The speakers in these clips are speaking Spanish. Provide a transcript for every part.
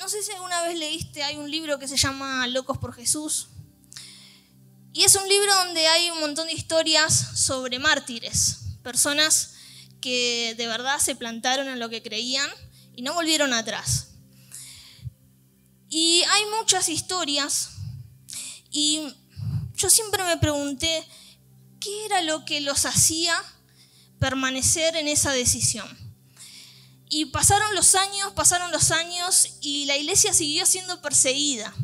no sé si alguna vez leíste, hay un libro que se llama Locos por Jesús. Y es un libro donde hay un montón de historias sobre mártires, personas que de verdad se plantaron en lo que creían y no volvieron atrás. Y hay muchas historias y yo siempre me pregunté qué era lo que los hacía permanecer en esa decisión. Y pasaron los años, pasaron los años y la iglesia siguió siendo perseguida.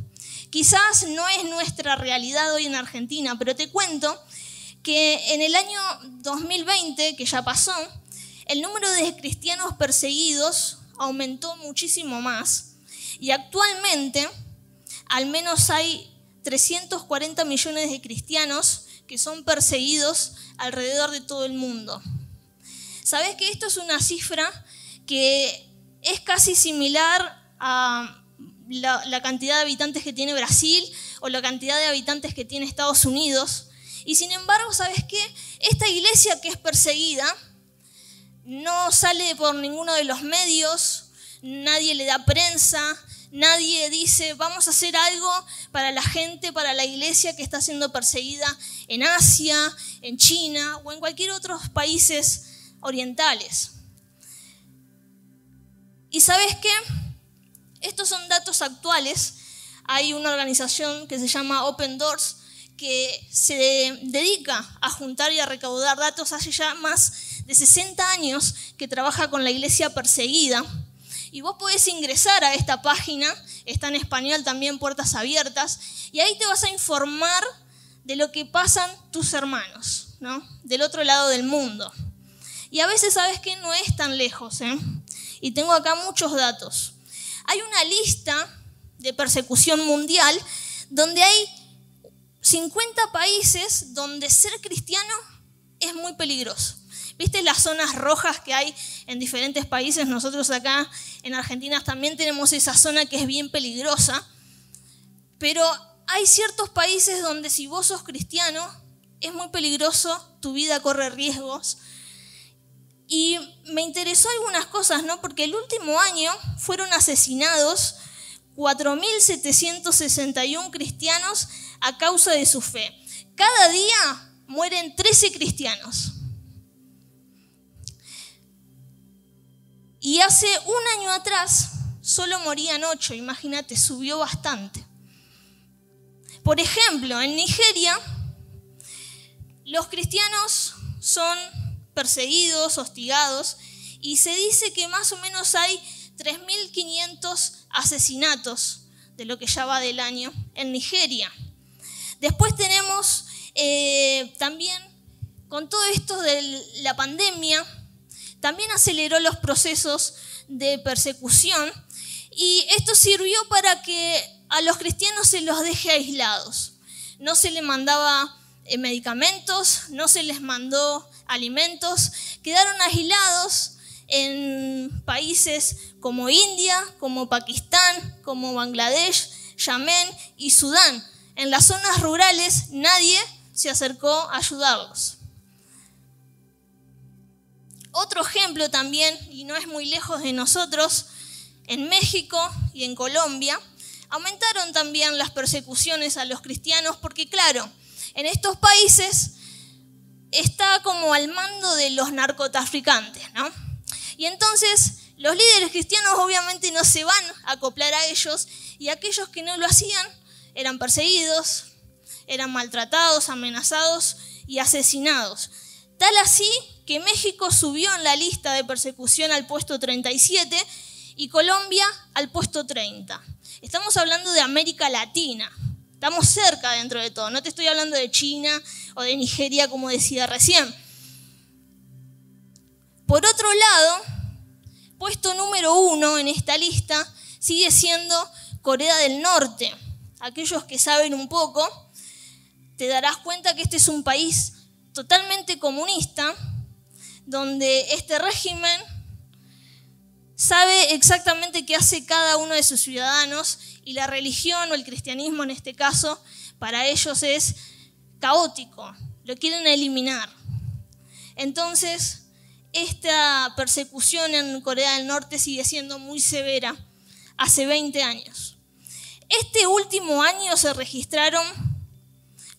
Quizás no es nuestra realidad hoy en Argentina, pero te cuento que en el año 2020, que ya pasó, el número de cristianos perseguidos aumentó muchísimo más y actualmente al menos hay 340 millones de cristianos que son perseguidos alrededor de todo el mundo. ¿Sabes que esto es una cifra que es casi similar a la, cantidad de habitantes que tiene Brasil o la cantidad de habitantes que tiene Estados Unidos? Y sin embargo, ¿sabes qué? Esta iglesia que es perseguida no sale por ninguno de los medios, nadie le da prensa, nadie dice, vamos a hacer algo para la gente, para la iglesia que está siendo perseguida en Asia, en China o en cualquier otro países orientales. ¿Y sabes qué? Estos son datos actuales. Hay una organización que se llama Open Doors que se dedica a juntar y a recaudar datos hace ya más de 60 años que trabaja con la iglesia perseguida. Y vos podés ingresar a esta página, está en español también, Puertas Abiertas, y ahí te vas a informar de lo que pasan tus hermanos, ¿no? Del otro lado del mundo. Y a veces sabes que no es tan lejos, ¿eh? Y tengo acá muchos datos. Hay una lista de persecución mundial donde hay 50 países donde ser cristiano es muy peligroso. ¿Viste las zonas rojas que hay en diferentes países? Nosotros acá en Argentina también tenemos esa zona que es bien peligrosa. Pero hay ciertos países donde si vos sos cristiano es muy peligroso, tu vida corre riesgos y me interesó algunas cosas, ¿no? Porque el último año fueron asesinados 4.761 cristianos a causa de su fe. Cada día mueren 13 cristianos. Y hace un año atrás solo morían 8, imagínate, subió bastante. Por ejemplo, en Nigeria los cristianos son perseguidos, hostigados, y se dice que más o menos hay 3.500 asesinatos de lo que ya va del año en Nigeria. Después tenemos eh, también, con todo esto de la pandemia, también aceleró los procesos de persecución y esto sirvió para que a los cristianos se los deje aislados. No se les mandaba eh, medicamentos, no se les mandó alimentos, quedaron aislados en países como India, como Pakistán, como Bangladesh, Yemen y Sudán. En las zonas rurales nadie se acercó a ayudarlos. Otro ejemplo también, y no es muy lejos de nosotros, en México y en Colombia, aumentaron también las persecuciones a los cristianos porque claro, en estos países está como al mando de los narcotraficantes, ¿no? Y entonces los líderes cristianos obviamente no se van a acoplar a ellos y aquellos que no lo hacían eran perseguidos, eran maltratados, amenazados y asesinados. Tal así que México subió en la lista de persecución al puesto 37 y Colombia al puesto 30. Estamos hablando de América Latina. Estamos cerca dentro de todo. No te estoy hablando de China o de Nigeria como decía recién. Por otro lado, puesto número uno en esta lista sigue siendo Corea del Norte. Aquellos que saben un poco, te darás cuenta que este es un país totalmente comunista, donde este régimen sabe exactamente qué hace cada uno de sus ciudadanos y la religión o el cristianismo en este caso para ellos es caótico, lo quieren eliminar. Entonces, esta persecución en Corea del Norte sigue siendo muy severa hace 20 años. Este último año se registraron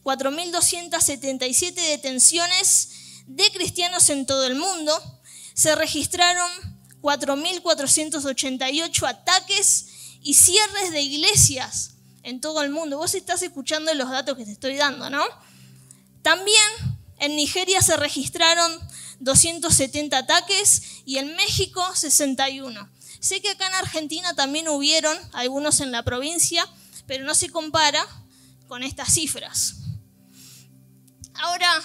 4.277 detenciones de cristianos en todo el mundo, se registraron 4.488 ataques y cierres de iglesias en todo el mundo. Vos estás escuchando los datos que te estoy dando, ¿no? También en Nigeria se registraron 270 ataques y en México 61. Sé que acá en Argentina también hubieron algunos en la provincia, pero no se compara con estas cifras. Ahora,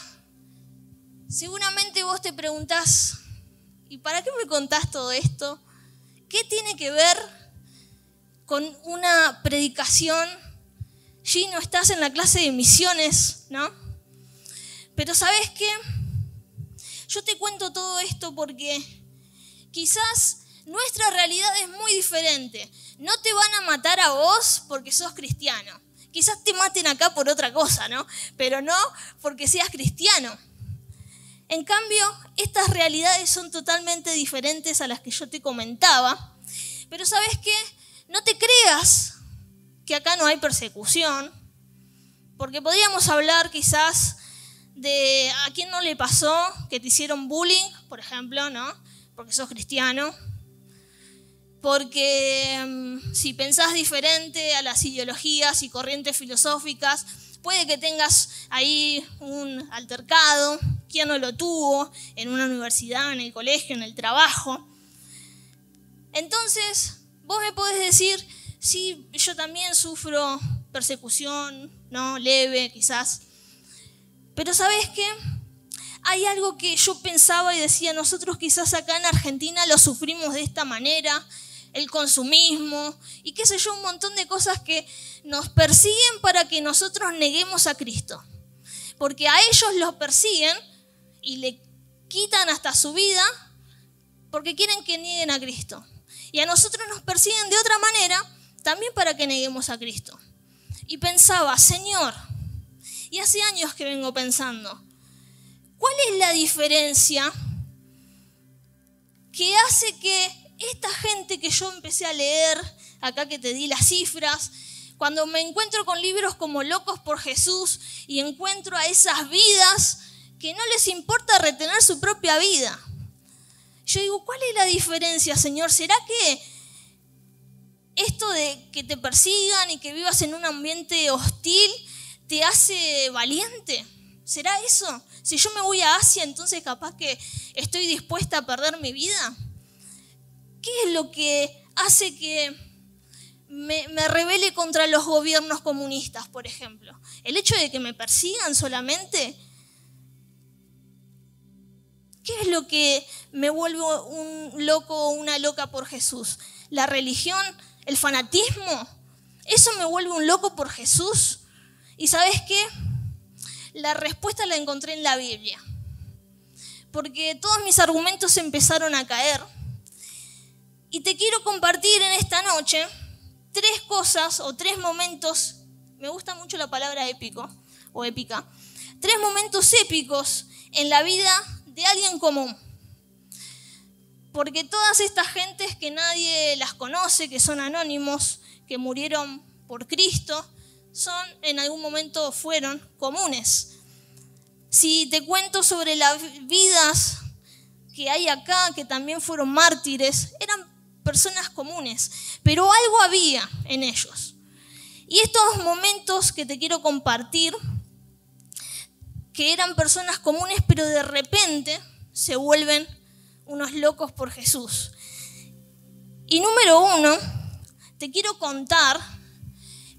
seguramente vos te preguntás, ¿y para qué me contás todo esto? ¿Qué tiene que ver con una predicación? no estás en la clase de misiones, ¿no? Pero ¿sabes qué? Yo te cuento todo esto porque quizás nuestra realidad es muy diferente. No te van a matar a vos porque sos cristiano. Quizás te maten acá por otra cosa, ¿no? Pero no porque seas cristiano. En cambio, estas realidades son totalmente diferentes a las que yo te comentaba. Pero sabes qué? No te creas que acá no hay persecución, porque podríamos hablar quizás de a quién no le pasó que te hicieron bullying, por ejemplo, ¿no? Porque sos cristiano. Porque mm, si pensás diferente a las ideologías y corrientes filosóficas, puede que tengas ahí un altercado, quién no lo tuvo, en una universidad, en el colegio, en el trabajo. Entonces, vos me podés decir, sí, yo también sufro persecución, ¿no? Leve, quizás. Pero ¿sabes qué? Hay algo que yo pensaba y decía, nosotros quizás acá en Argentina lo sufrimos de esta manera, el consumismo y qué sé yo, un montón de cosas que nos persiguen para que nosotros neguemos a Cristo. Porque a ellos los persiguen y le quitan hasta su vida porque quieren que nieguen a Cristo. Y a nosotros nos persiguen de otra manera también para que neguemos a Cristo. Y pensaba, Señor, y hace años que vengo pensando, ¿cuál es la diferencia que hace que esta gente que yo empecé a leer, acá que te di las cifras, cuando me encuentro con libros como Locos por Jesús y encuentro a esas vidas que no les importa retener su propia vida. Yo digo, ¿cuál es la diferencia, Señor? ¿Será que esto de que te persigan y que vivas en un ambiente hostil te hace valiente. ¿Será eso? Si yo me voy a Asia, entonces capaz que estoy dispuesta a perder mi vida. ¿Qué es lo que hace que me, me revele contra los gobiernos comunistas, por ejemplo? El hecho de que me persigan solamente. ¿Qué es lo que me vuelve un loco o una loca por Jesús? ¿La religión? ¿El fanatismo? ¿Eso me vuelve un loco por Jesús? Y sabes qué? La respuesta la encontré en la Biblia. Porque todos mis argumentos empezaron a caer. Y te quiero compartir en esta noche tres cosas o tres momentos, me gusta mucho la palabra épico o épica, tres momentos épicos en la vida de alguien común. Porque todas estas gentes que nadie las conoce, que son anónimos, que murieron por Cristo, son, en algún momento fueron comunes. Si te cuento sobre las vidas que hay acá, que también fueron mártires, eran personas comunes, pero algo había en ellos. Y estos momentos que te quiero compartir, que eran personas comunes, pero de repente se vuelven unos locos por Jesús. Y número uno, te quiero contar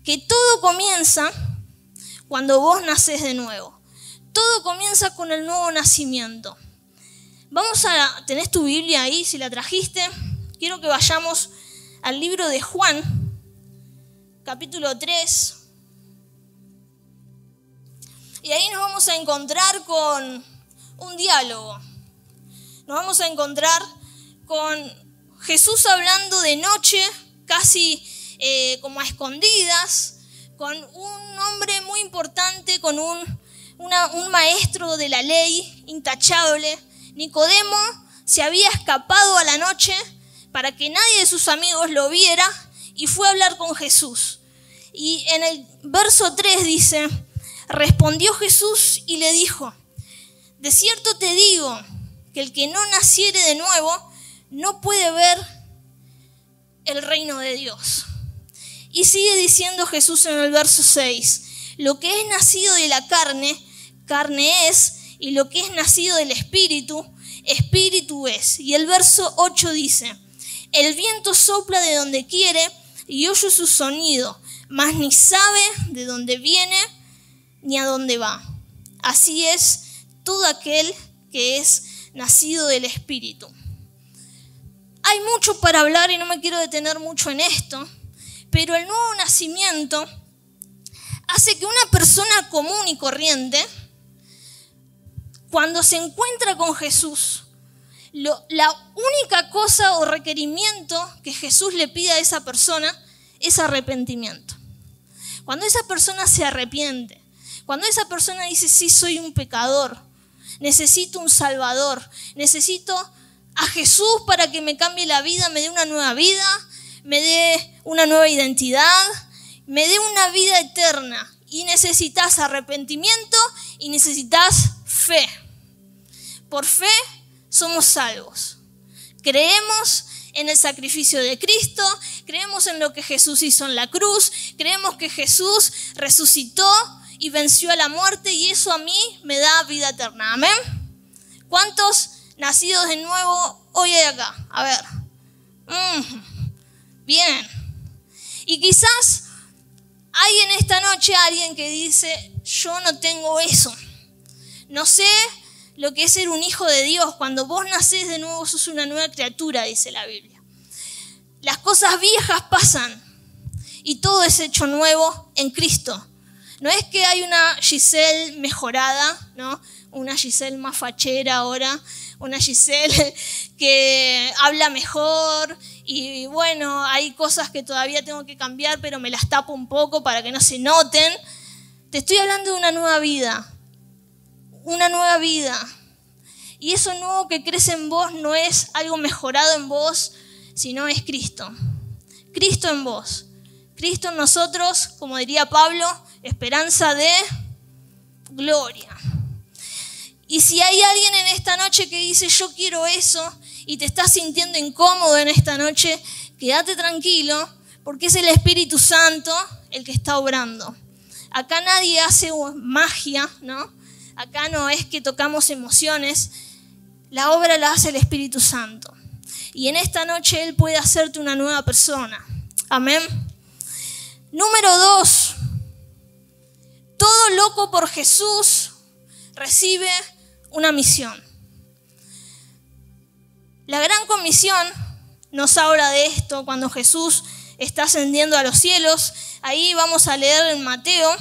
que todo comienza cuando vos naces de nuevo. Todo comienza con el nuevo nacimiento. Vamos a, ¿tenés tu Biblia ahí si la trajiste? Quiero que vayamos al libro de Juan, capítulo 3. Y ahí nos vamos a encontrar con un diálogo. Nos vamos a encontrar con Jesús hablando de noche, casi eh, como a escondidas, con un hombre muy importante, con un, un maestro de la ley intachable. Nicodemo se había escapado a la noche para que nadie de sus amigos lo viera y fue a hablar con Jesús. Y en el verso 3 dice, respondió Jesús y le dijo, de cierto te digo que el que no naciere de nuevo no puede ver el reino de Dios. Y sigue diciendo Jesús en el verso 6, lo que es nacido de la carne, carne es, y lo que es nacido del espíritu, espíritu es. Y el verso 8 dice, el viento sopla de donde quiere y oye su sonido, mas ni sabe de dónde viene ni a dónde va. Así es todo aquel que es nacido del espíritu. Hay mucho para hablar y no me quiero detener mucho en esto, pero el nuevo nacimiento hace que una persona común y corriente, cuando se encuentra con Jesús, la única cosa o requerimiento que Jesús le pide a esa persona es arrepentimiento. Cuando esa persona se arrepiente, cuando esa persona dice, sí, soy un pecador, necesito un salvador, necesito a Jesús para que me cambie la vida, me dé una nueva vida, me dé una nueva identidad, me dé una vida eterna. Y necesitas arrepentimiento y necesitas fe. Por fe somos salvos. Creemos en el sacrificio de Cristo, creemos en lo que Jesús hizo en la cruz, creemos que Jesús resucitó y venció a la muerte y eso a mí me da vida eterna. Amén. ¿Cuántos nacidos de nuevo hoy hay acá? A ver. Mm, bien. Y quizás hay en esta noche alguien que dice, yo no tengo eso. No sé lo que es ser un hijo de Dios. Cuando vos nacés de nuevo sos una nueva criatura, dice la Biblia. Las cosas viejas pasan y todo es hecho nuevo en Cristo. No es que hay una Giselle mejorada, ¿no? Una Giselle más fachera ahora, una Giselle que habla mejor y bueno, hay cosas que todavía tengo que cambiar, pero me las tapo un poco para que no se noten. Te estoy hablando de una nueva vida, una nueva vida. Y eso nuevo que crece en vos no es algo mejorado en vos, sino es Cristo. Cristo en vos. Cristo en nosotros, como diría Pablo, esperanza de gloria. Y si hay alguien en esta noche que dice, yo quiero eso, y te estás sintiendo incómodo en esta noche, quédate tranquilo, porque es el Espíritu Santo el que está obrando. Acá nadie hace magia, ¿no? Acá no es que tocamos emociones, la obra la hace el Espíritu Santo. Y en esta noche Él puede hacerte una nueva persona. Amén. Número dos, todo loco por Jesús recibe una misión. La gran comisión nos habla de esto cuando Jesús está ascendiendo a los cielos. Ahí vamos a leer en Mateo,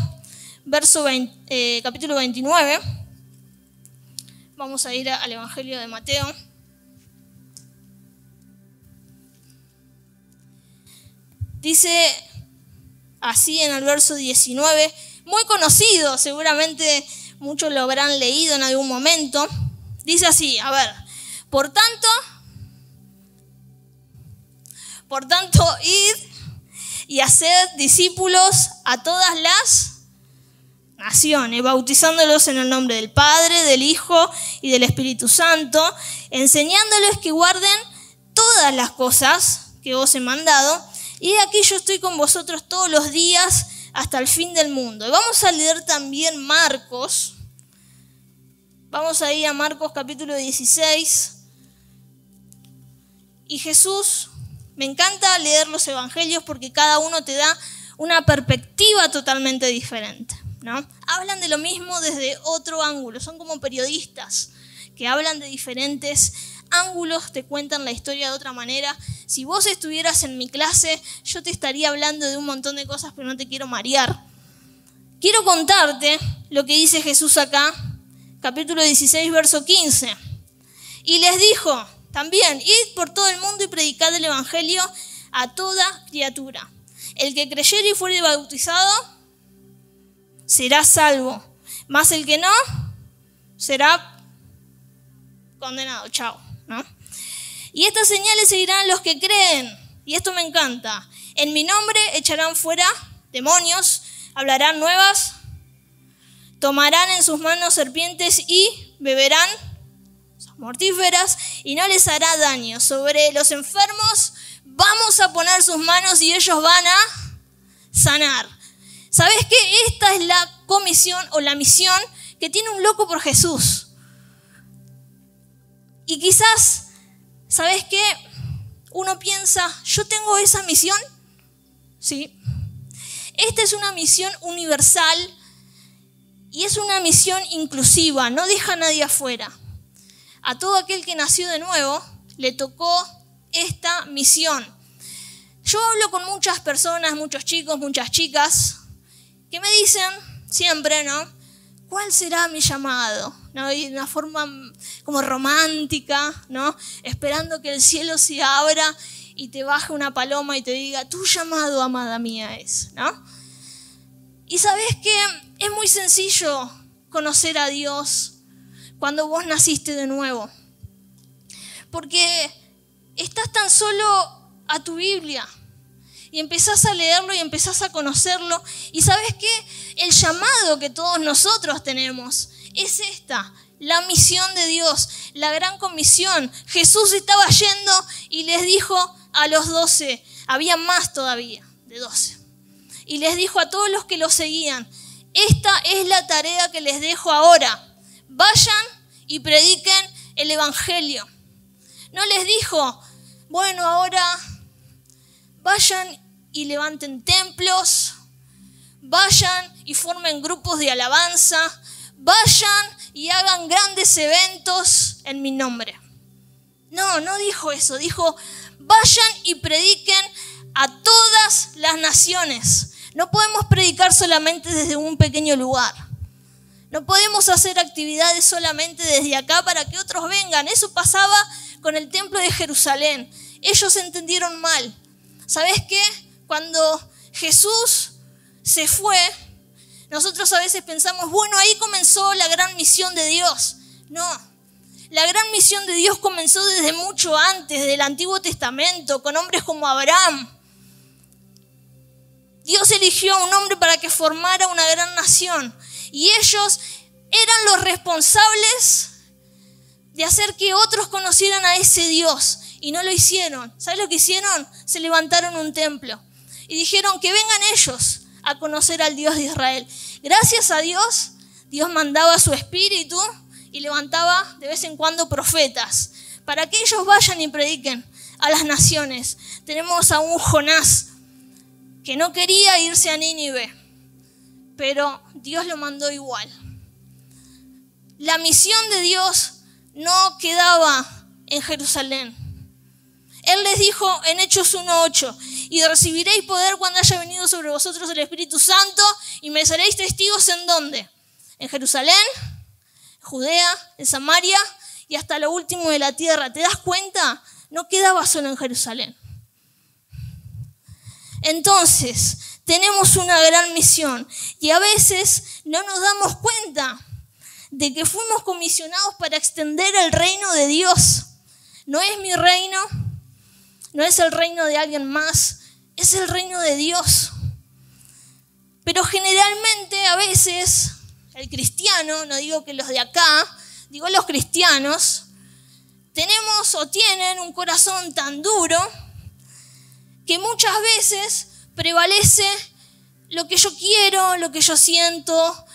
verso eh, capítulo 29. Vamos a ir al Evangelio de Mateo. Dice así en el verso 19, muy conocido, seguramente muchos lo habrán leído en algún momento. Dice así, a ver, por tanto, por tanto, id y haced discípulos a todas las naciones, bautizándolos en el nombre del Padre, del Hijo y del Espíritu Santo, enseñándoles que guarden todas las cosas que os he mandado. Y aquí yo estoy con vosotros todos los días hasta el fin del mundo. Y vamos a leer también Marcos. Vamos a ir a Marcos capítulo 16. Y Jesús, me encanta leer los evangelios porque cada uno te da una perspectiva totalmente diferente. ¿no? Hablan de lo mismo desde otro ángulo, son como periodistas que hablan de diferentes ángulos, te cuentan la historia de otra manera. Si vos estuvieras en mi clase, yo te estaría hablando de un montón de cosas, pero no te quiero marear. Quiero contarte lo que dice Jesús acá, capítulo 16, verso 15. Y les dijo también, id por todo el mundo y predicad el Evangelio a toda criatura. El que creyere y fuere bautizado será salvo, mas el que no será condenado. Chao. Y estas señales seguirán los que creen. Y esto me encanta. En mi nombre echarán fuera demonios, hablarán nuevas, tomarán en sus manos serpientes y beberán mortíferas y no les hará daño. Sobre los enfermos vamos a poner sus manos y ellos van a sanar. ¿Sabes qué? Esta es la comisión o la misión que tiene un loco por Jesús. Y quizás, ¿sabes qué? Uno piensa, yo tengo esa misión. Sí. Esta es una misión universal y es una misión inclusiva, no deja a nadie afuera. A todo aquel que nació de nuevo le tocó esta misión. Yo hablo con muchas personas, muchos chicos, muchas chicas, que me dicen siempre, ¿no? ¿Cuál será mi llamado? ¿No? Y de una forma como romántica, ¿no? Esperando que el cielo se abra y te baje una paloma y te diga, tu llamado, amada mía, es, ¿no? Y sabes que es muy sencillo conocer a Dios cuando vos naciste de nuevo. Porque estás tan solo a tu Biblia y empezás a leerlo y empezás a conocerlo. Y sabes qué? El llamado que todos nosotros tenemos es esta, la misión de Dios, la gran comisión. Jesús estaba yendo y les dijo a los doce, había más todavía de doce y les dijo a todos los que lo seguían, esta es la tarea que les dejo ahora. Vayan y prediquen el Evangelio. No les dijo, bueno, ahora vayan y levanten templos, vayan y formen grupos de alabanza, vayan y hagan grandes eventos en mi nombre. No, no dijo eso, dijo, vayan y prediquen a todas las naciones. No podemos predicar solamente desde un pequeño lugar. No podemos hacer actividades solamente desde acá para que otros vengan. Eso pasaba con el templo de Jerusalén. Ellos entendieron mal. ¿Sabes qué? Cuando Jesús se fue, nosotros a veces pensamos, bueno, ahí comenzó la gran misión de Dios. No, la gran misión de Dios comenzó desde mucho antes, desde el Antiguo Testamento, con hombres como Abraham, Dios eligió a un hombre para que formara una gran nación. Y ellos eran los responsables de hacer que otros conocieran a ese Dios. Y no lo hicieron. ¿Sabes lo que hicieron? Se levantaron un templo. Y dijeron que vengan ellos a conocer al Dios de Israel. Gracias a Dios, Dios mandaba su espíritu y levantaba de vez en cuando profetas para que ellos vayan y prediquen a las naciones. Tenemos a un Jonás que no quería irse a Nínive, pero Dios lo mandó igual. La misión de Dios no quedaba en Jerusalén. Él les dijo en Hechos 1.8, y recibiréis poder cuando haya venido sobre vosotros el Espíritu Santo, y me seréis testigos en dónde? En Jerusalén, Judea, en Samaria y hasta lo último de la tierra. ¿Te das cuenta? No quedaba solo en Jerusalén. Entonces, tenemos una gran misión y a veces no nos damos cuenta de que fuimos comisionados para extender el reino de Dios. No es mi reino, no es el reino de alguien más, es el reino de Dios. Pero generalmente a veces el cristiano, no digo que los de acá, digo los cristianos, tenemos o tienen un corazón tan duro que muchas veces prevalece lo que yo quiero, lo que yo siento,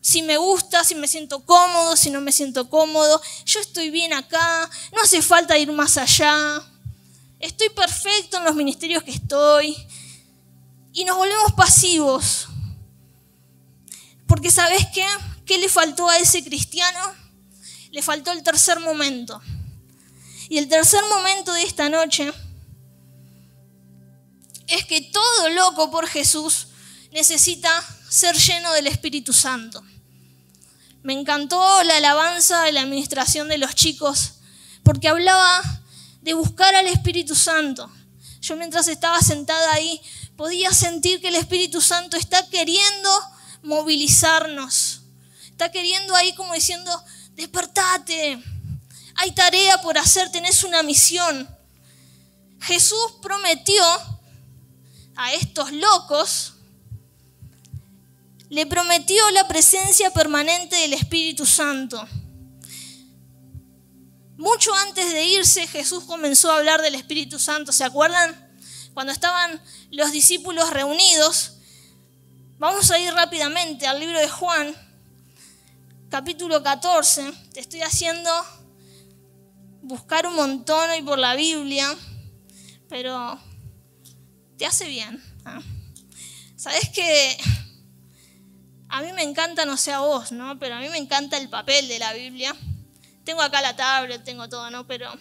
si me gusta, si me siento cómodo, si no me siento cómodo, yo estoy bien acá, no hace falta ir más allá, estoy perfecto en los ministerios que estoy y nos volvemos pasivos. Porque sabes qué? ¿Qué le faltó a ese cristiano? Le faltó el tercer momento. Y el tercer momento de esta noche es que todo loco por Jesús necesita ser lleno del Espíritu Santo. Me encantó la alabanza de la administración de los chicos porque hablaba de buscar al Espíritu Santo. Yo mientras estaba sentada ahí podía sentir que el Espíritu Santo está queriendo movilizarnos. Está queriendo ahí como diciendo, despertate, hay tarea por hacer, tenés una misión. Jesús prometió a estos locos, le prometió la presencia permanente del Espíritu Santo. Mucho antes de irse, Jesús comenzó a hablar del Espíritu Santo. ¿Se acuerdan? Cuando estaban los discípulos reunidos. Vamos a ir rápidamente al libro de Juan, capítulo 14. Te estoy haciendo buscar un montón hoy por la Biblia, pero te hace bien. ¿ah? Sabes que a mí me encanta, no sé a vos, ¿no? Pero a mí me encanta el papel de la Biblia. Tengo acá la tablet, tengo todo, ¿no? Pero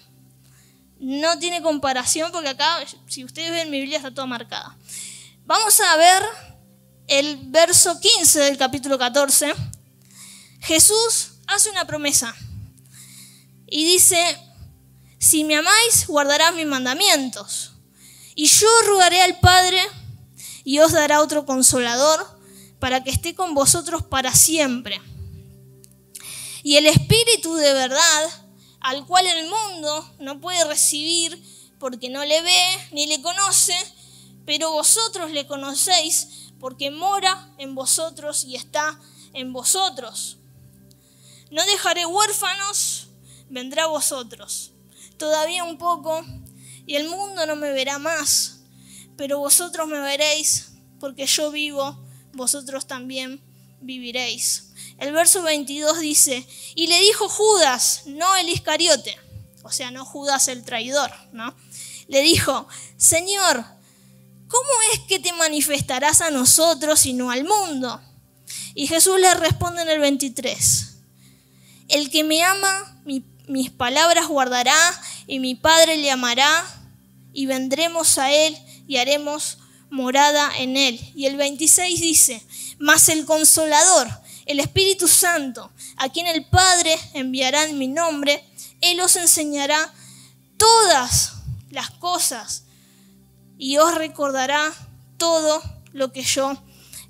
no tiene comparación porque acá, si ustedes ven mi Biblia, está toda marcada. Vamos a ver el verso 15 del capítulo 14. Jesús hace una promesa y dice, si me amáis, guardarás mis mandamientos. Y yo rogaré al Padre y os dará otro consolador para que esté con vosotros para siempre. Y el Espíritu de verdad, al cual el mundo no puede recibir porque no le ve ni le conoce, pero vosotros le conocéis porque mora en vosotros y está en vosotros. No dejaré huérfanos, vendrá a vosotros. Todavía un poco y el mundo no me verá más, pero vosotros me veréis porque yo vivo vosotros también viviréis. El verso 22 dice, y le dijo Judas, no el Iscariote, o sea, no Judas el traidor, ¿no? Le dijo, Señor, ¿cómo es que te manifestarás a nosotros y no al mundo? Y Jesús le responde en el 23, el que me ama, mis palabras guardará, y mi Padre le amará, y vendremos a él y haremos morada en él. Y el 26 dice, mas el consolador, el Espíritu Santo, a quien el Padre enviará en mi nombre, Él os enseñará todas las cosas y os recordará todo lo que yo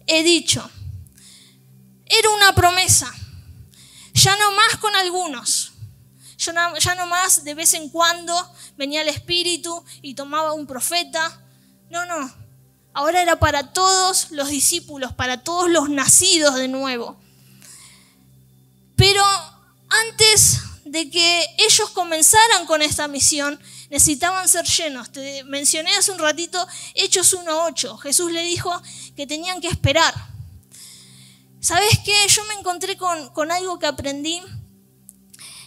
he dicho. Era una promesa, ya no más con algunos, ya no más de vez en cuando venía el Espíritu y tomaba un profeta. No, no, Ahora era para todos los discípulos, para todos los nacidos de nuevo. Pero antes de que ellos comenzaran con esta misión, necesitaban ser llenos. Te mencioné hace un ratito Hechos 1.8. Jesús le dijo que tenían que esperar. ¿Sabes qué? Yo me encontré con, con algo que aprendí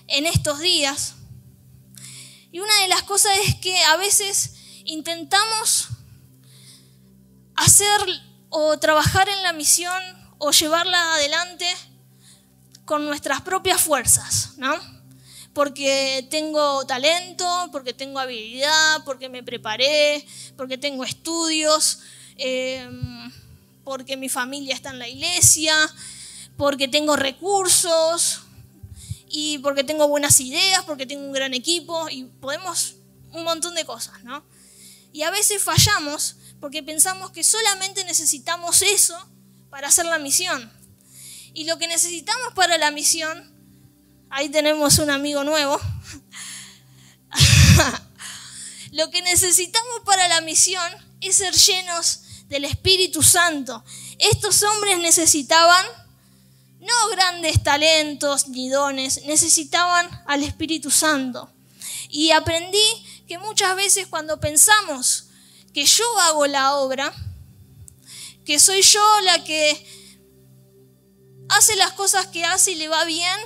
en estos días. Y una de las cosas es que a veces intentamos hacer o trabajar en la misión o llevarla adelante con nuestras propias fuerzas, ¿no? Porque tengo talento, porque tengo habilidad, porque me preparé, porque tengo estudios, em, porque mi familia está en la iglesia, porque tengo recursos y porque tengo buenas ideas, porque tengo un gran equipo y podemos un montón de cosas, ¿no? Y a veces fallamos porque pensamos que solamente necesitamos eso para hacer la misión. Y lo que necesitamos para la misión, ahí tenemos un amigo nuevo, lo que necesitamos para la misión es ser llenos del Espíritu Santo. Estos hombres necesitaban no grandes talentos ni dones, necesitaban al Espíritu Santo. Y aprendí que muchas veces cuando pensamos que yo hago la obra, que soy yo la que hace las cosas que hace y le va bien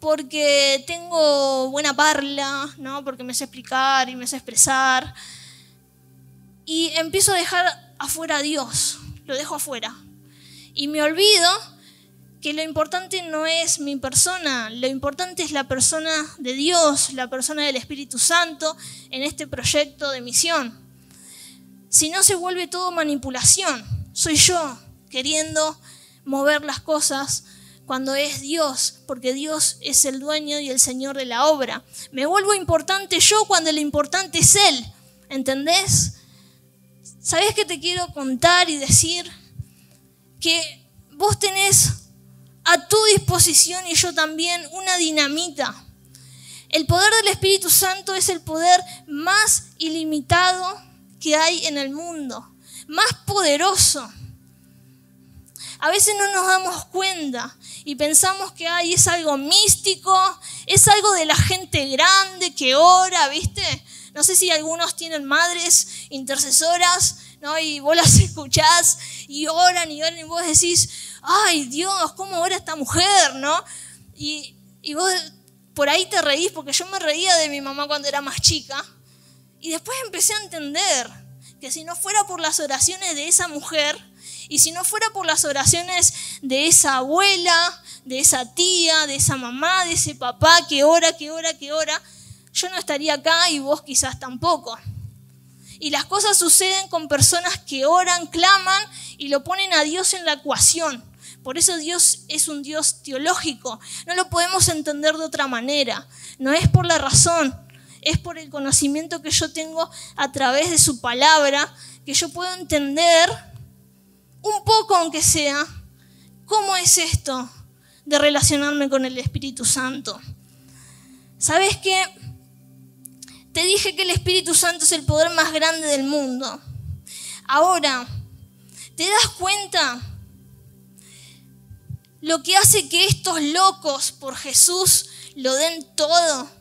porque tengo buena parla, ¿no? porque me sé explicar y me sé expresar. Y empiezo a dejar afuera a Dios, lo dejo afuera. Y me olvido que lo importante no es mi persona, lo importante es la persona de Dios, la persona del Espíritu Santo en este proyecto de misión. Si no se vuelve todo manipulación. Soy yo queriendo mover las cosas cuando es Dios, porque Dios es el dueño y el Señor de la obra. Me vuelvo importante yo cuando lo importante es Él. ¿Entendés? ¿Sabés qué te quiero contar y decir? Que vos tenés a tu disposición y yo también una dinamita. El poder del Espíritu Santo es el poder más ilimitado que hay en el mundo, más poderoso. A veces no nos damos cuenta y pensamos que ay, es algo místico, es algo de la gente grande que ora, ¿viste? No sé si algunos tienen madres intercesoras, ¿no? Y vos las escuchás y oran y oran y vos decís, ay Dios, ¿cómo ora esta mujer, ¿no? Y, y vos por ahí te reís, porque yo me reía de mi mamá cuando era más chica. Y después empecé a entender que si no fuera por las oraciones de esa mujer, y si no fuera por las oraciones de esa abuela, de esa tía, de esa mamá, de ese papá que ora, que ora, que ora, yo no estaría acá y vos quizás tampoco. Y las cosas suceden con personas que oran, claman y lo ponen a Dios en la ecuación. Por eso Dios es un Dios teológico. No lo podemos entender de otra manera. No es por la razón, es por el conocimiento que yo tengo a través de su palabra, que yo puedo entender un poco, aunque sea, cómo es esto de relacionarme con el Espíritu Santo. ¿Sabes qué? Te dije que el Espíritu Santo es el poder más grande del mundo. Ahora, ¿te das cuenta lo que hace que estos locos por Jesús lo den todo?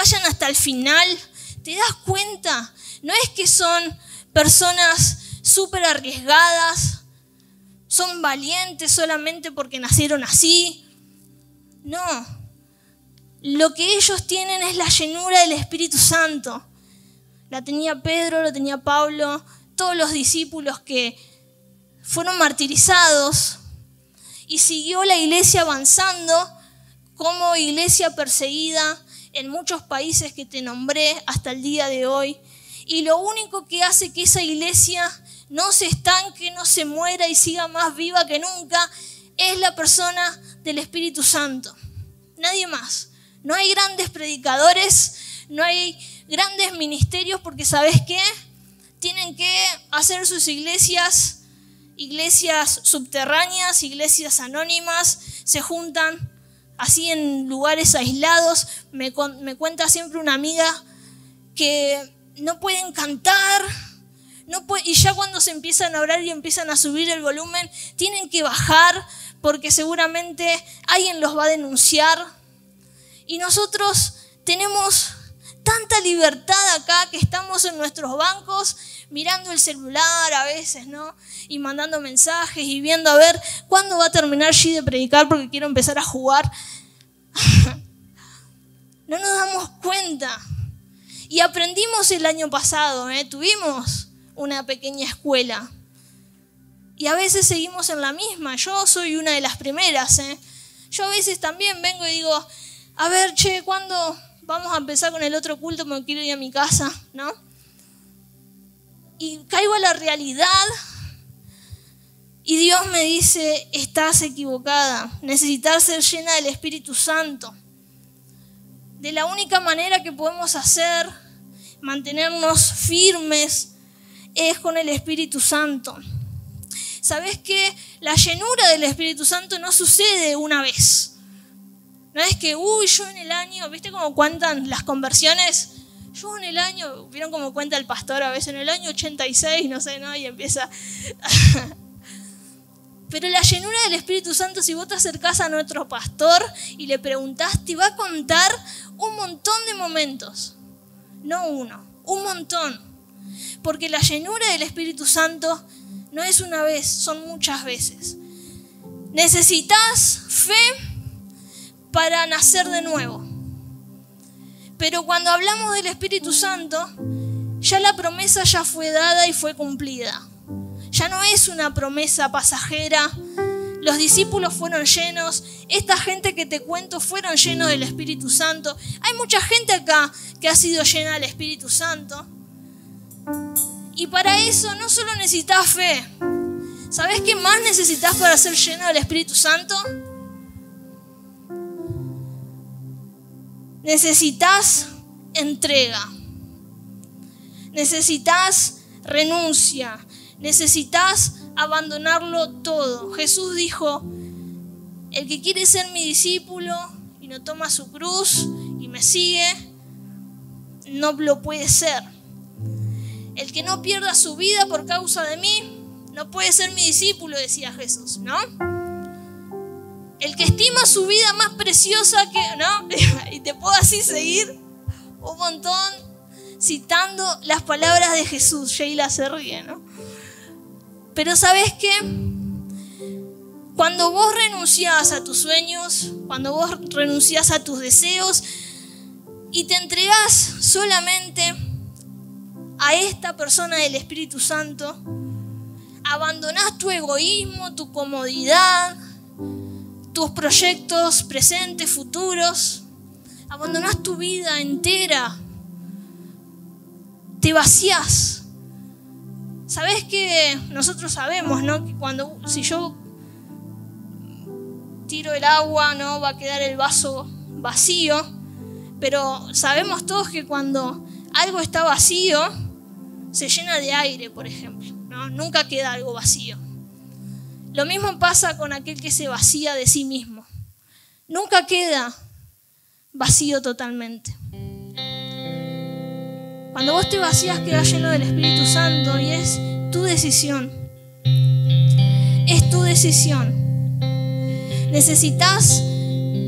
Vayan hasta el final. ¿Te das cuenta? No es que son personas súper arriesgadas, son valientes solamente porque nacieron así. No, lo que ellos tienen es la llenura del Espíritu Santo. La tenía Pedro, lo tenía Pablo, todos los discípulos que fueron martirizados y siguió la iglesia avanzando como iglesia perseguida en muchos países que te nombré hasta el día de hoy. Y lo único que hace que esa iglesia no se estanque, no se muera y siga más viva que nunca es la persona del Espíritu Santo. Nadie más. No hay grandes predicadores, no hay grandes ministerios porque sabes qué? Tienen que hacer sus iglesias, iglesias subterráneas, iglesias anónimas, se juntan así en lugares aislados. Me, me cuenta siempre una amiga que no pueden cantar, no y ya cuando se empiezan a orar y empiezan a subir el volumen, tienen que bajar porque seguramente alguien los va a denunciar y nosotros tenemos tanta libertad acá que estamos en nuestros bancos mirando el celular a veces, ¿no? Y mandando mensajes y viendo a ver cuándo va a terminar G de predicar porque quiero empezar a jugar. no nos damos cuenta. Y aprendimos el año pasado, ¿eh? tuvimos una pequeña escuela. Y a veces seguimos en la misma. Yo soy una de las primeras. ¿eh? Yo a veces también vengo y digo, a ver, che, ¿cuándo vamos a empezar con el otro culto? Me quiero ir a mi casa, ¿no? Y caigo a la realidad y Dios me dice, estás equivocada, necesitas ser llena del Espíritu Santo. De la única manera que podemos hacer, mantenernos firmes, es con el Espíritu Santo. ¿Sabes que la llenura del Espíritu Santo no sucede una vez? No es que, uy, yo en el año, ¿viste cómo cuentan las conversiones? Yo en el año, ¿vieron cómo cuenta el pastor a veces? En el año 86, no sé, ¿no? Y empieza... Pero la llenura del Espíritu Santo, si vos te acercás a nuestro pastor y le preguntás, te va a contar un montón de momentos. No uno, un montón. Porque la llenura del Espíritu Santo no es una vez, son muchas veces. Necesitas fe para nacer de nuevo. Pero cuando hablamos del Espíritu Santo, ya la promesa ya fue dada y fue cumplida. Ya no es una promesa pasajera. Los discípulos fueron llenos, esta gente que te cuento fueron llenos del Espíritu Santo. Hay mucha gente acá que ha sido llena del Espíritu Santo. Y para eso no solo necesitas fe. ¿Sabes qué más necesitas para ser lleno del Espíritu Santo? Necesitas entrega. Necesitas renuncia. Necesitas abandonarlo todo. Jesús dijo, el que quiere ser mi discípulo y no toma su cruz y me sigue, no lo puede ser. El que no pierda su vida por causa de mí, no puede ser mi discípulo, decía Jesús, ¿no? El que estima su vida más preciosa que, ¿no? puedo así seguir un montón citando las palabras de Jesús. Sheila se ¿no? Pero ¿sabes qué? Cuando vos renunciás a tus sueños, cuando vos renunciás a tus deseos y te entregás solamente a esta persona del Espíritu Santo, abandonás tu egoísmo, tu comodidad, tus proyectos presentes, futuros, abandonás tu vida entera, te vacías. Sabes que nosotros sabemos, ¿no? Que cuando si yo tiro el agua, no va a quedar el vaso vacío, pero sabemos todos que cuando algo está vacío se llena de aire, por ejemplo, ¿no? Nunca queda algo vacío. Lo mismo pasa con aquel que se vacía de sí mismo. Nunca queda vacío totalmente. Cuando vos te vacías queda lleno del Espíritu Santo y es tu decisión. Es tu decisión. Necesitas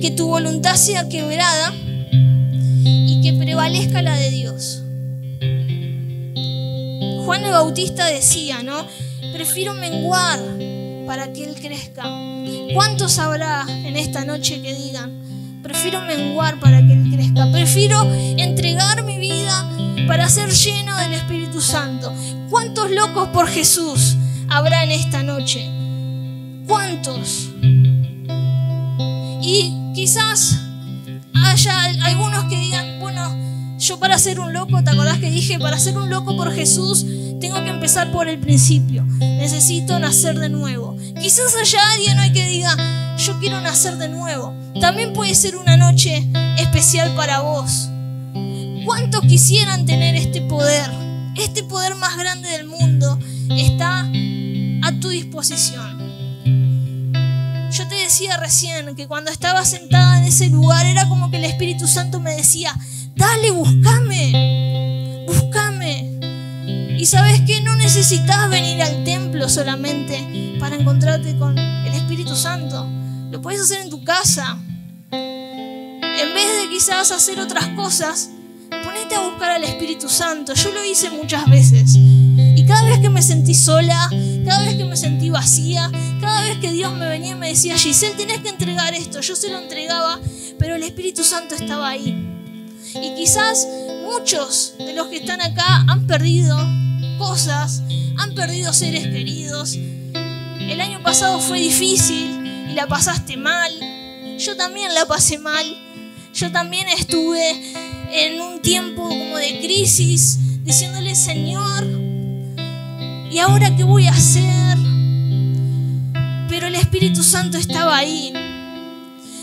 que tu voluntad sea quebrada y que prevalezca la de Dios. Juan el Bautista decía, ¿no? Prefiero menguar para que Él crezca. ¿Cuántos habrá en esta noche que digan, prefiero menguar para que Él crezca? Prefiero entregar mi vida para ser lleno del Espíritu Santo. ¿Cuántos locos por Jesús habrá en esta noche? ¿Cuántos? Y quizás haya algunos que digan, bueno, yo para ser un loco, ¿te acordás que dije, para ser un loco por Jesús, tengo que empezar por el principio. Necesito nacer de nuevo. Quizás haya alguien hoy que diga, yo quiero nacer de nuevo. También puede ser una noche especial para vos. ¿Cuántos quisieran tener este poder? Este poder más grande del mundo está a tu disposición. Yo te decía recién que cuando estaba sentada en ese lugar era como que el Espíritu Santo me decía, dale, búscame. Y sabes que no necesitas venir al templo solamente para encontrarte con el Espíritu Santo. Lo puedes hacer en tu casa. En vez de quizás hacer otras cosas, ponete a buscar al Espíritu Santo. Yo lo hice muchas veces. Y cada vez que me sentí sola, cada vez que me sentí vacía, cada vez que Dios me venía y me decía, Giselle, tienes que entregar esto, yo se lo entregaba, pero el Espíritu Santo estaba ahí. Y quizás muchos de los que están acá han perdido cosas, han perdido seres queridos. El año pasado fue difícil y la pasaste mal. Yo también la pasé mal. Yo también estuve en un tiempo como de crisis, diciéndole, Señor, ¿y ahora qué voy a hacer? Pero el Espíritu Santo estaba ahí.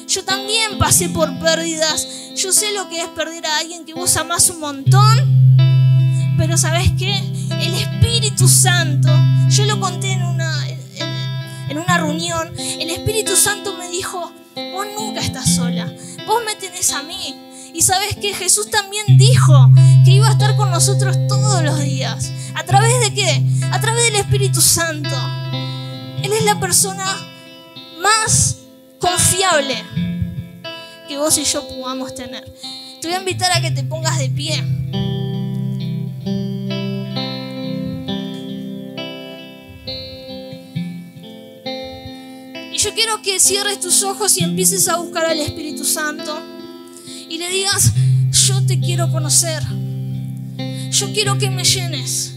Yo también pasé por pérdidas. Yo sé lo que es perder a alguien que vos amás un montón. Pero ¿sabes qué? El Espíritu Santo, yo lo conté en una, en, una reunión, el Espíritu Santo me dijo, vos nunca estás sola, vos me tenés a mí. Y sabes que Jesús también dijo que iba a estar con nosotros todos los días. ¿A través de qué? A través del Espíritu Santo. Él es la persona más confiable que vos y yo podamos tener. Te voy a invitar a que te pongas de pie. Yo quiero que cierres tus ojos y empieces a buscar al Espíritu Santo y le digas, yo te quiero conocer, yo quiero que me llenes.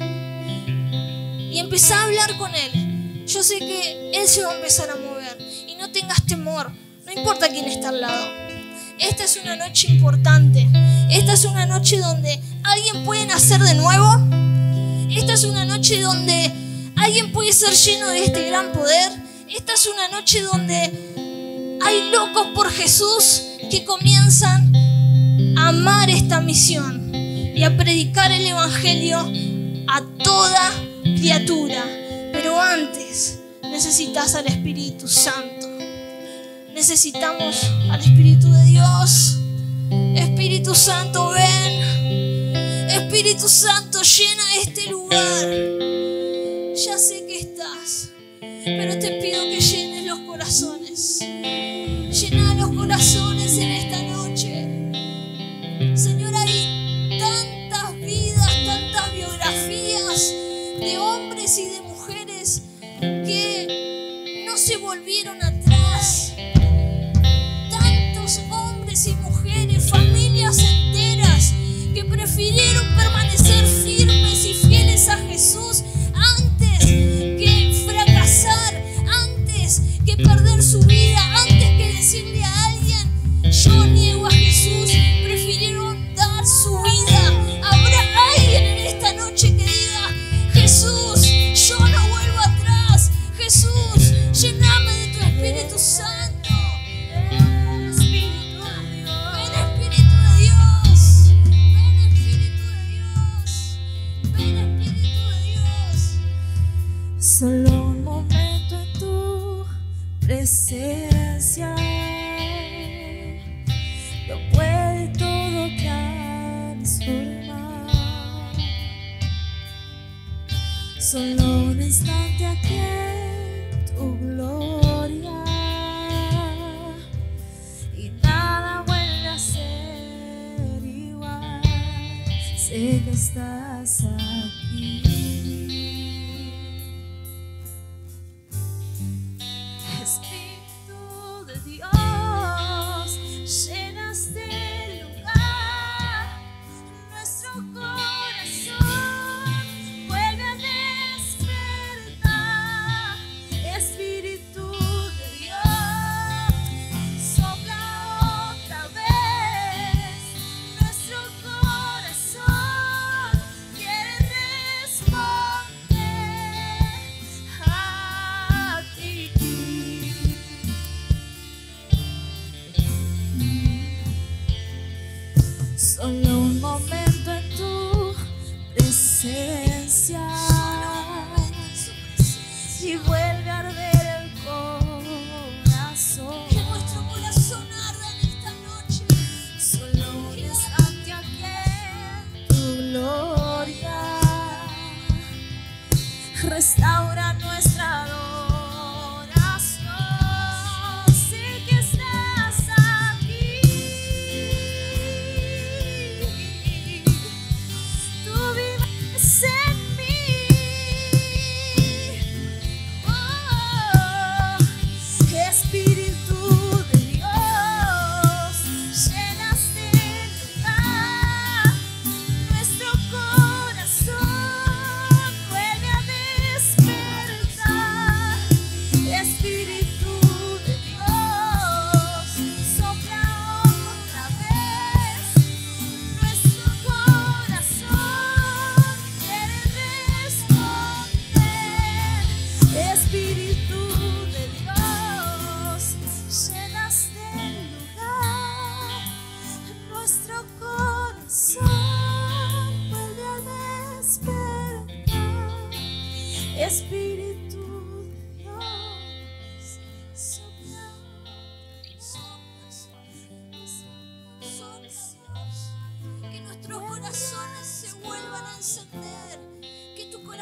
Y empezá a hablar con Él. Yo sé que Él se va a empezar a mover. Y no tengas temor, no importa quién está al lado. Esta es una noche importante. Esta es una noche donde alguien puede nacer de nuevo. Esta es una noche donde alguien puede ser lleno de este gran poder. Esta es una noche donde hay locos por Jesús que comienzan a amar esta misión y a predicar el Evangelio a toda criatura. Pero antes necesitas al Espíritu Santo. Necesitamos al Espíritu de Dios. Espíritu Santo, ven. Espíritu Santo, llena este lugar. Ya sé que estás, pero te pido que llenes los corazones. Llena los corazones en esta noche. Señor, hay tantas vidas, tantas biografías de hombres y de mujeres que no se volvieron atrás. Tantos hombres y mujeres, familias enteras que prefirieron permanecer firmes y fieles a Jesús perder su vida, antes que decirle a alguien, yo niego a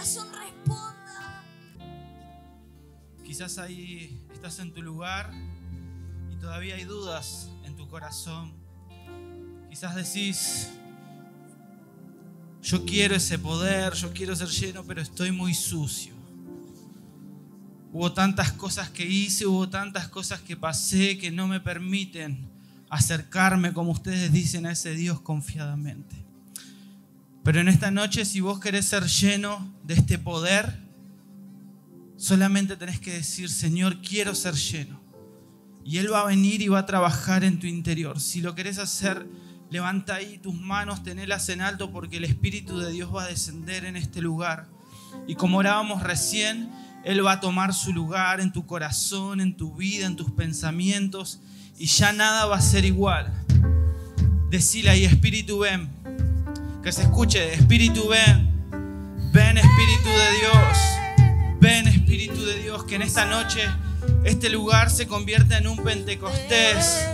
responda. Quizás ahí estás en tu lugar y todavía hay dudas en tu corazón. Quizás decís, yo quiero ese poder, yo quiero ser lleno, pero estoy muy sucio. Hubo tantas cosas que hice, hubo tantas cosas que pasé que no me permiten acercarme, como ustedes dicen, a ese Dios confiadamente. Pero en esta noche, si vos querés ser lleno de este poder, solamente tenés que decir, Señor, quiero ser lleno. Y Él va a venir y va a trabajar en tu interior. Si lo querés hacer, levanta ahí tus manos, tenelas en alto, porque el Espíritu de Dios va a descender en este lugar. Y como orábamos recién, Él va a tomar su lugar en tu corazón, en tu vida, en tus pensamientos, y ya nada va a ser igual. Decile ahí, Espíritu, ven. Que se escuche, Espíritu, ven. Ven, Espíritu de Dios. Ven, Espíritu de Dios, que en esta noche este lugar se convierta en un Pentecostés,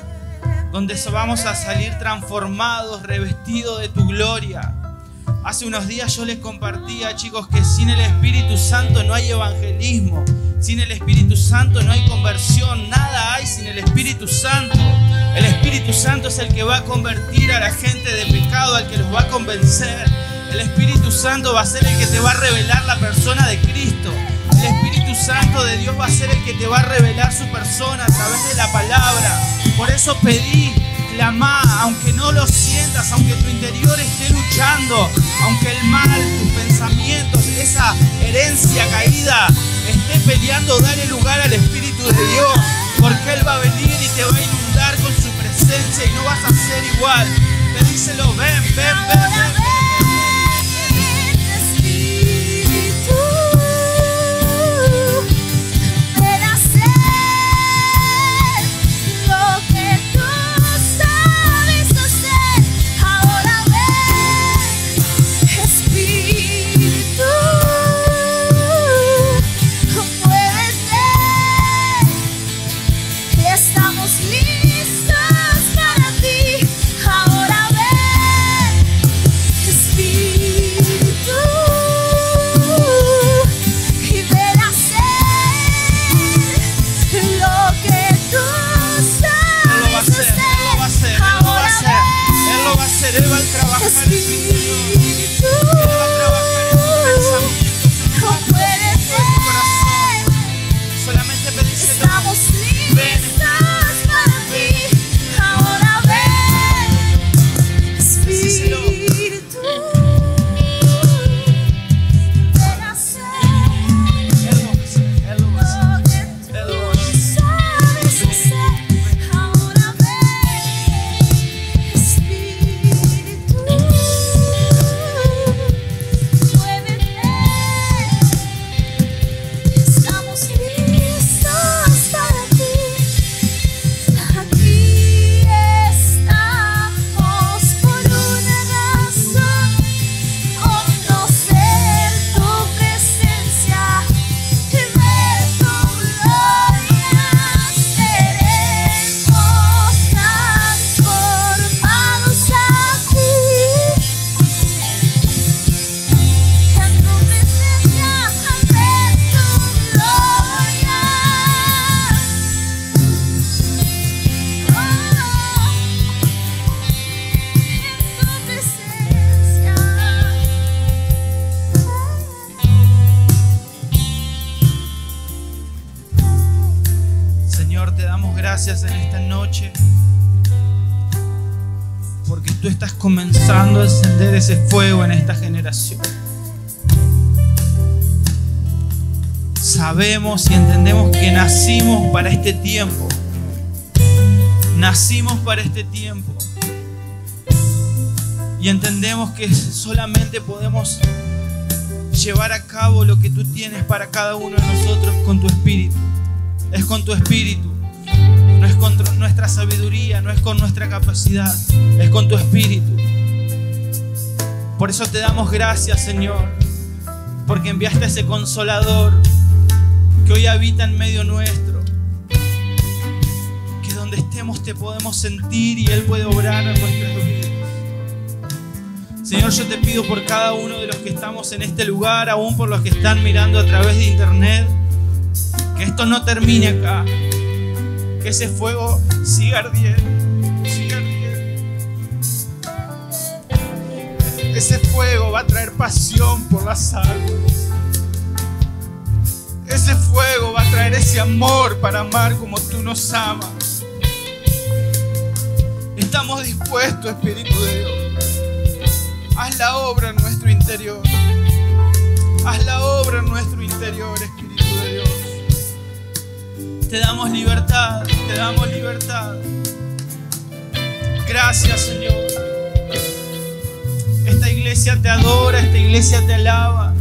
donde vamos a salir transformados, revestidos de tu gloria. Hace unos días yo les compartía, chicos, que sin el Espíritu Santo no hay evangelismo. Sin el Espíritu Santo no hay conversión. Nada hay sin el Espíritu Santo. El Espíritu Santo es el que va a convertir a la gente va a convencer. El Espíritu Santo va a ser el que te va a revelar la persona de Cristo. El Espíritu Santo de Dios va a ser el que te va a revelar su persona a través de la palabra. Por eso pedí clama, aunque no lo sientas, aunque tu interior esté luchando, aunque el mal, tus pensamientos, esa herencia caída esté peleando, dale lugar al Espíritu de Dios, porque Él va a venir y te va a inundar con su presencia y no vas a ser igual. Pedíselo, ven, ven, ven, ven. ven. Sabemos y entendemos que nacimos para este tiempo. Nacimos para este tiempo. Y entendemos que solamente podemos llevar a cabo lo que tú tienes para cada uno de nosotros con tu espíritu. Es con tu espíritu. No es con nuestra sabiduría, no es con nuestra capacidad, es con tu espíritu. Por eso te damos gracias, Señor, porque enviaste a ese consolador que hoy habita en medio nuestro. Que donde estemos te podemos sentir y Él puede obrar en nuestras vidas. Señor, yo te pido por cada uno de los que estamos en este lugar, aún por los que están mirando a través de internet, que esto no termine acá, que ese fuego siga ardiendo Ese fuego va a traer pasión por las almas. Ese fuego va a traer ese amor para amar como tú nos amas. Estamos dispuestos, Espíritu de Dios. Haz la obra en nuestro interior. Haz la obra en nuestro interior, Espíritu de Dios. Te damos libertad, te damos libertad. Gracias, Señor. Esta iglesia te adora, esta iglesia te alaba.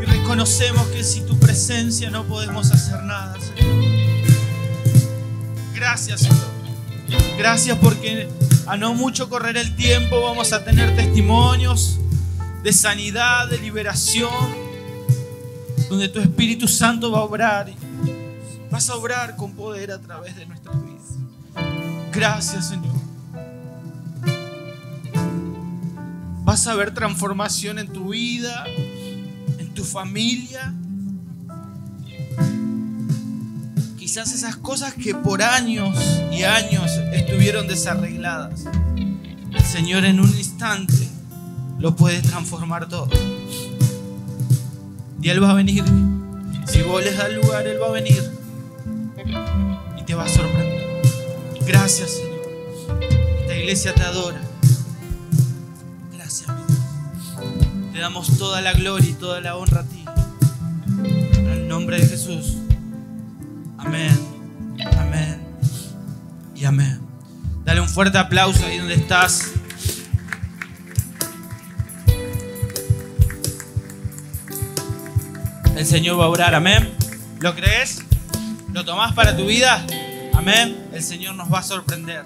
Y reconocemos que sin tu presencia no podemos hacer nada, Señor. Gracias, Señor. Gracias porque a no mucho correr el tiempo vamos a tener testimonios de sanidad, de liberación, donde tu Espíritu Santo va a obrar. Vas a obrar con poder a través de nuestras vidas. Gracias, Señor. Vas a ver transformación en tu vida, en tu familia. Quizás esas cosas que por años y años estuvieron desarregladas, el Señor en un instante lo puede transformar todo. Y Él va a venir. Si vos les das lugar, Él va a venir. Y te va a sorprender. Gracias, Señor. Esta iglesia te adora. Te damos toda la gloria y toda la honra a ti. En el nombre de Jesús. Amén. Amén. Y amén. Dale un fuerte aplauso ahí donde estás. El Señor va a orar, amén. ¿Lo crees? ¿Lo tomás para tu vida? Amén. El Señor nos va a sorprender.